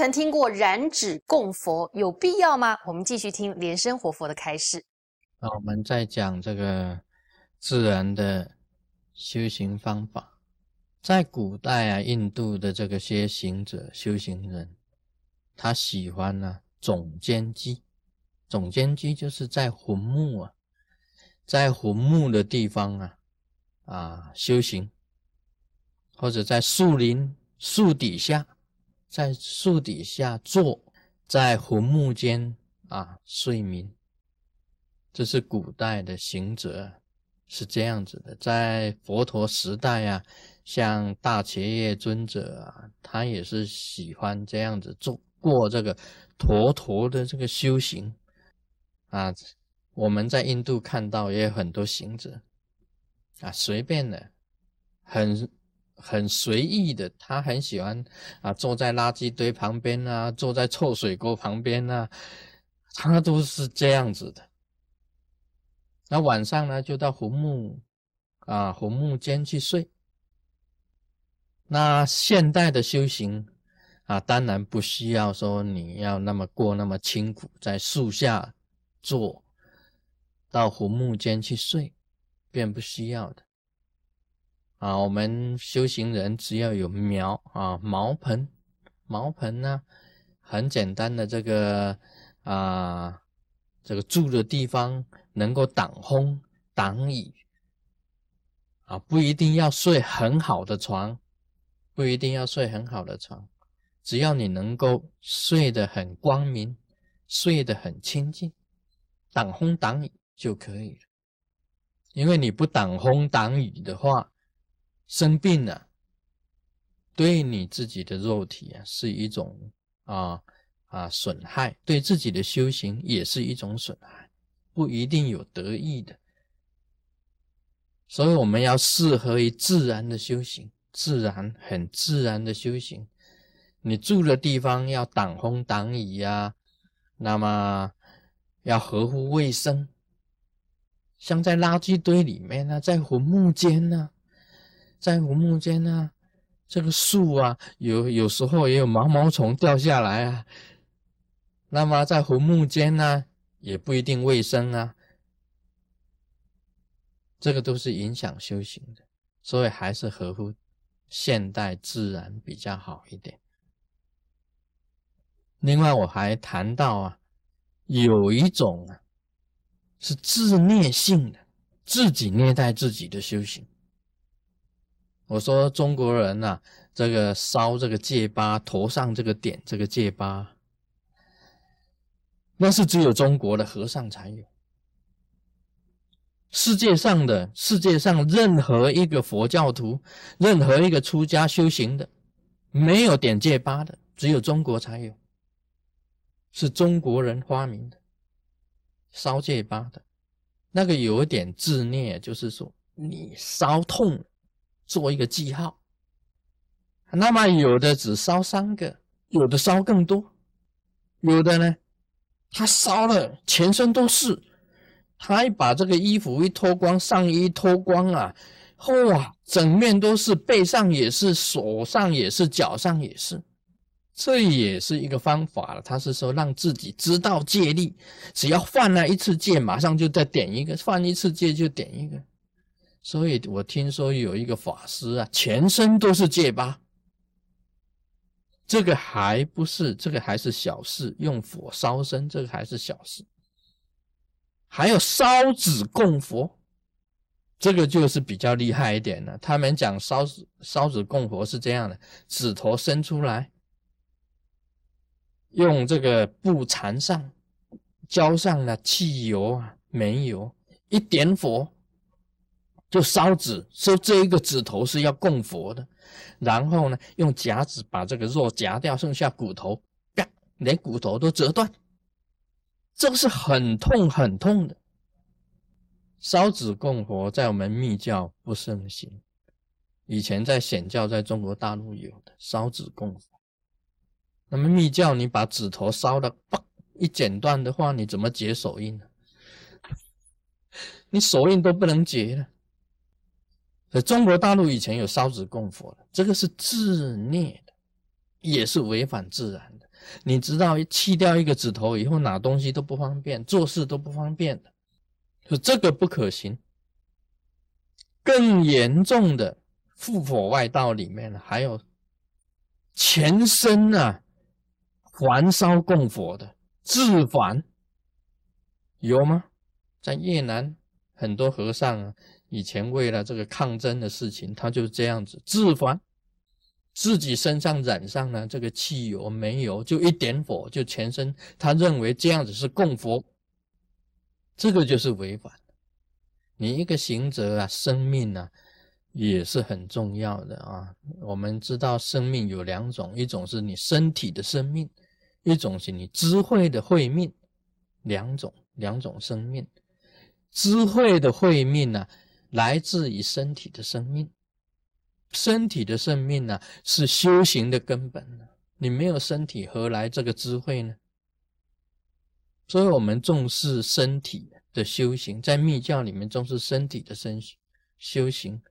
曾听过燃指供佛，有必要吗？我们继续听莲生活佛的开示。那我们再讲这个自然的修行方法，在古代啊，印度的这个些行者、修行人，他喜欢呢总监机。总监机就是在坟墓啊，在坟墓的地方啊啊修行，或者在树林树底下。在树底下坐，在红木间啊睡眠，这是古代的行者是这样子的。在佛陀时代啊，像大伽叶尊者啊，他也是喜欢这样子做过这个陀陀的这个修行啊。我们在印度看到也有很多行者啊，随便的很。很随意的，他很喜欢啊，坐在垃圾堆旁边啊，坐在臭水沟旁边啊，他都是这样子的。那晚上呢，就到红木啊，红木间去睡。那现代的修行啊，当然不需要说你要那么过那么清苦，在树下坐，到红木间去睡，便不需要的。啊，我们修行人只要有苗啊，茅棚，茅棚呢，很简单的这个啊，这个住的地方能够挡风挡雨啊，不一定要睡很好的床，不一定要睡很好的床，只要你能够睡得很光明，睡得很清净，挡风挡雨就可以了。因为你不挡风挡雨的话，生病了，对你自己的肉体啊是一种啊啊损害，对自己的修行也是一种损害，不一定有得益的。所以我们要适合于自然的修行，自然很自然的修行。你住的地方要挡风挡雨呀，那么要合乎卫生，像在垃圾堆里面呢，在坟墓间呢。在红木间呢，这个树啊，有有时候也有毛毛虫掉下来啊。那么在红木间呢，也不一定卫生啊。这个都是影响修行的，所以还是合乎现代自然比较好一点。另外，我还谈到啊，有一种啊，是自虐性的，自己虐待自己的修行。我说中国人呐，这个烧这个戒疤，头上这个点这个戒疤，那是只有中国的和尚才有。世界上的世界上任何一个佛教徒，任何一个出家修行的，没有点戒疤的，只有中国才有。是中国人发明的烧戒疤的，那个有点自虐，就是说你烧痛。做一个记号，那么有的只烧三个，有的烧更多，有的呢，他烧了全身都是，他一把这个衣服一脱光，上衣脱光啊，哇，整面都是，背上也是，手上也是，脚上也是，这也是一个方法了。他是说让自己知道戒力，只要犯了一次戒，马上就再点一个，犯一次戒就点一个。所以我听说有一个法师啊，全身都是戒疤，这个还不是，这个还是小事，用火烧身，这个还是小事。还有烧纸供佛，这个就是比较厉害一点了。他们讲烧烧纸供佛是这样的：指头伸出来，用这个布缠上，浇上了汽油啊、煤油，一点火。就烧纸，说这一个指头是要供佛的，然后呢，用夹子把这个肉夹掉，剩下骨头，啪，连骨头都折断，这个是很痛很痛的。烧纸供佛在我们密教不盛行，以前在显教在中国大陆有的烧纸供佛。那么密教你把指头烧的，嘣一剪断的话，你怎么解手印呢？你手印都不能解了。在中国大陆以前有烧纸供佛的，这个是自虐的，也是违反自然的。你知道弃掉一个指头以后，拿东西都不方便，做事都不方便的，说这个不可行。更严重的复佛外道里面还有全身啊环烧供佛的自环，有吗？在越南很多和尚啊，以前为了这个抗争的事情，他就这样子自焚。自己身上染上了这个汽油、煤油，就一点火就全身。他认为这样子是供佛，这个就是违反。你一个行者啊，生命啊，也是很重要的啊。我们知道生命有两种，一种是你身体的生命，一种是你智慧的慧命，两种两种生命。智慧的慧命呢，来自于身体的生命。身体的生命呢，是修行的根本呢你没有身体，何来这个智慧呢？所以，我们重视身体的修行，在密教里面重视身体的身修行，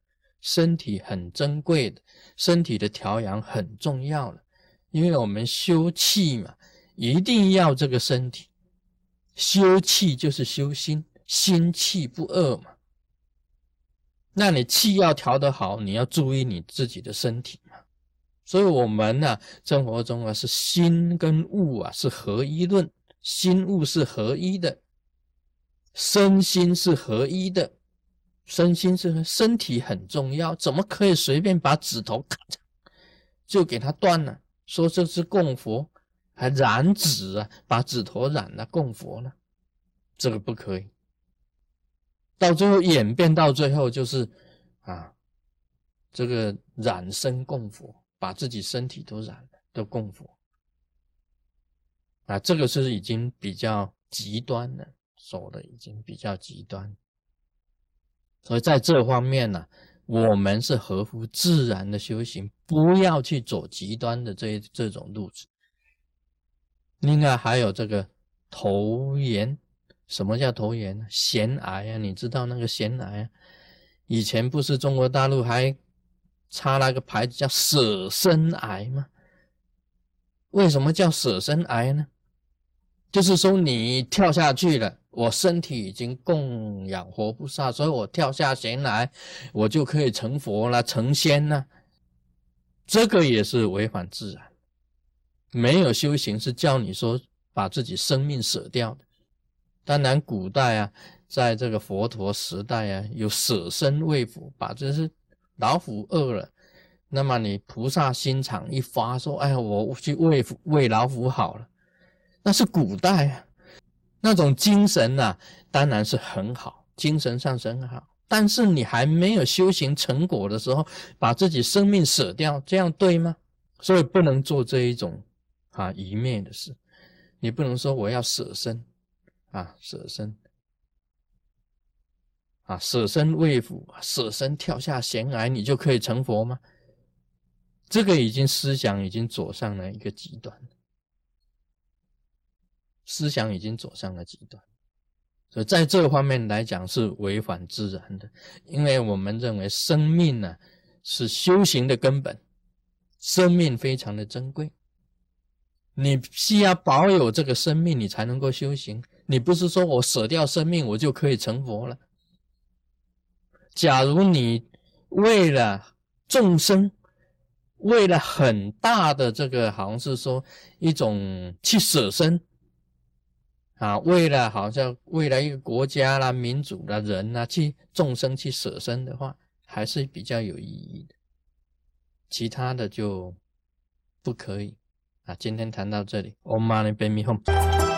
身体很珍贵的，身体的调养很重要的，因为我们修气嘛，一定要这个身体修气，就是修心，心气不恶嘛。那你气要调得好，你要注意你自己的身体嘛。所以，我们呢，生活中啊，是心跟物啊是合一论，心物是合一的，身心是合一的，身心是身体很重要，怎么可以随便把指头咔嚓就给它断了？说这是供佛，还染指啊，把指头染了供佛呢？这个不可以。到最后演变到最后就是啊，这个染身供佛，把自己身体都染了，都供佛啊，这个是已经比较极端了，走的已经比较极端。所以在这方面呢，我们是合乎自然的修行，不要去走极端的这这种路子。另外还有这个头岩。什么叫头炎？腺癌啊？你知道那个腺癌啊？以前不是中国大陆还插那个牌子叫舍身癌吗？为什么叫舍身癌呢？就是说你跳下去了，我身体已经供养活菩萨，所以我跳下腺癌，我就可以成佛了、成仙了。这个也是违反自然。没有修行是叫你说把自己生命舍掉的。当然，古代啊，在这个佛陀时代啊，有舍身喂虎，把这是老虎饿了，那么你菩萨心肠一发，说：“哎呀，我去喂喂老虎好了。”那是古代啊，那种精神呐，当然是很好，精神上是很好。但是你还没有修行成果的时候，把自己生命舍掉，这样对吗？所以不能做这一种啊一面的事，你不能说我要舍身。啊，舍身啊，舍身为父，舍身跳下悬崖，你就可以成佛吗？这个已经思想已经走上了一个极端，思想已经走上了极端，所以在这方面来讲是违反自然的，因为我们认为生命呢是修行的根本，生命非常的珍贵，你需要保有这个生命，你才能够修行。你不是说我舍掉生命，我就可以成佛了？假如你为了众生，为了很大的这个，好像是说一种去舍身啊，为了好像为了一个国家啦、民主的人呐，去众生去舍身的话，还是比较有意义的。其他的就不可以啊。今天谈到这里，Om Mani Padme Hum。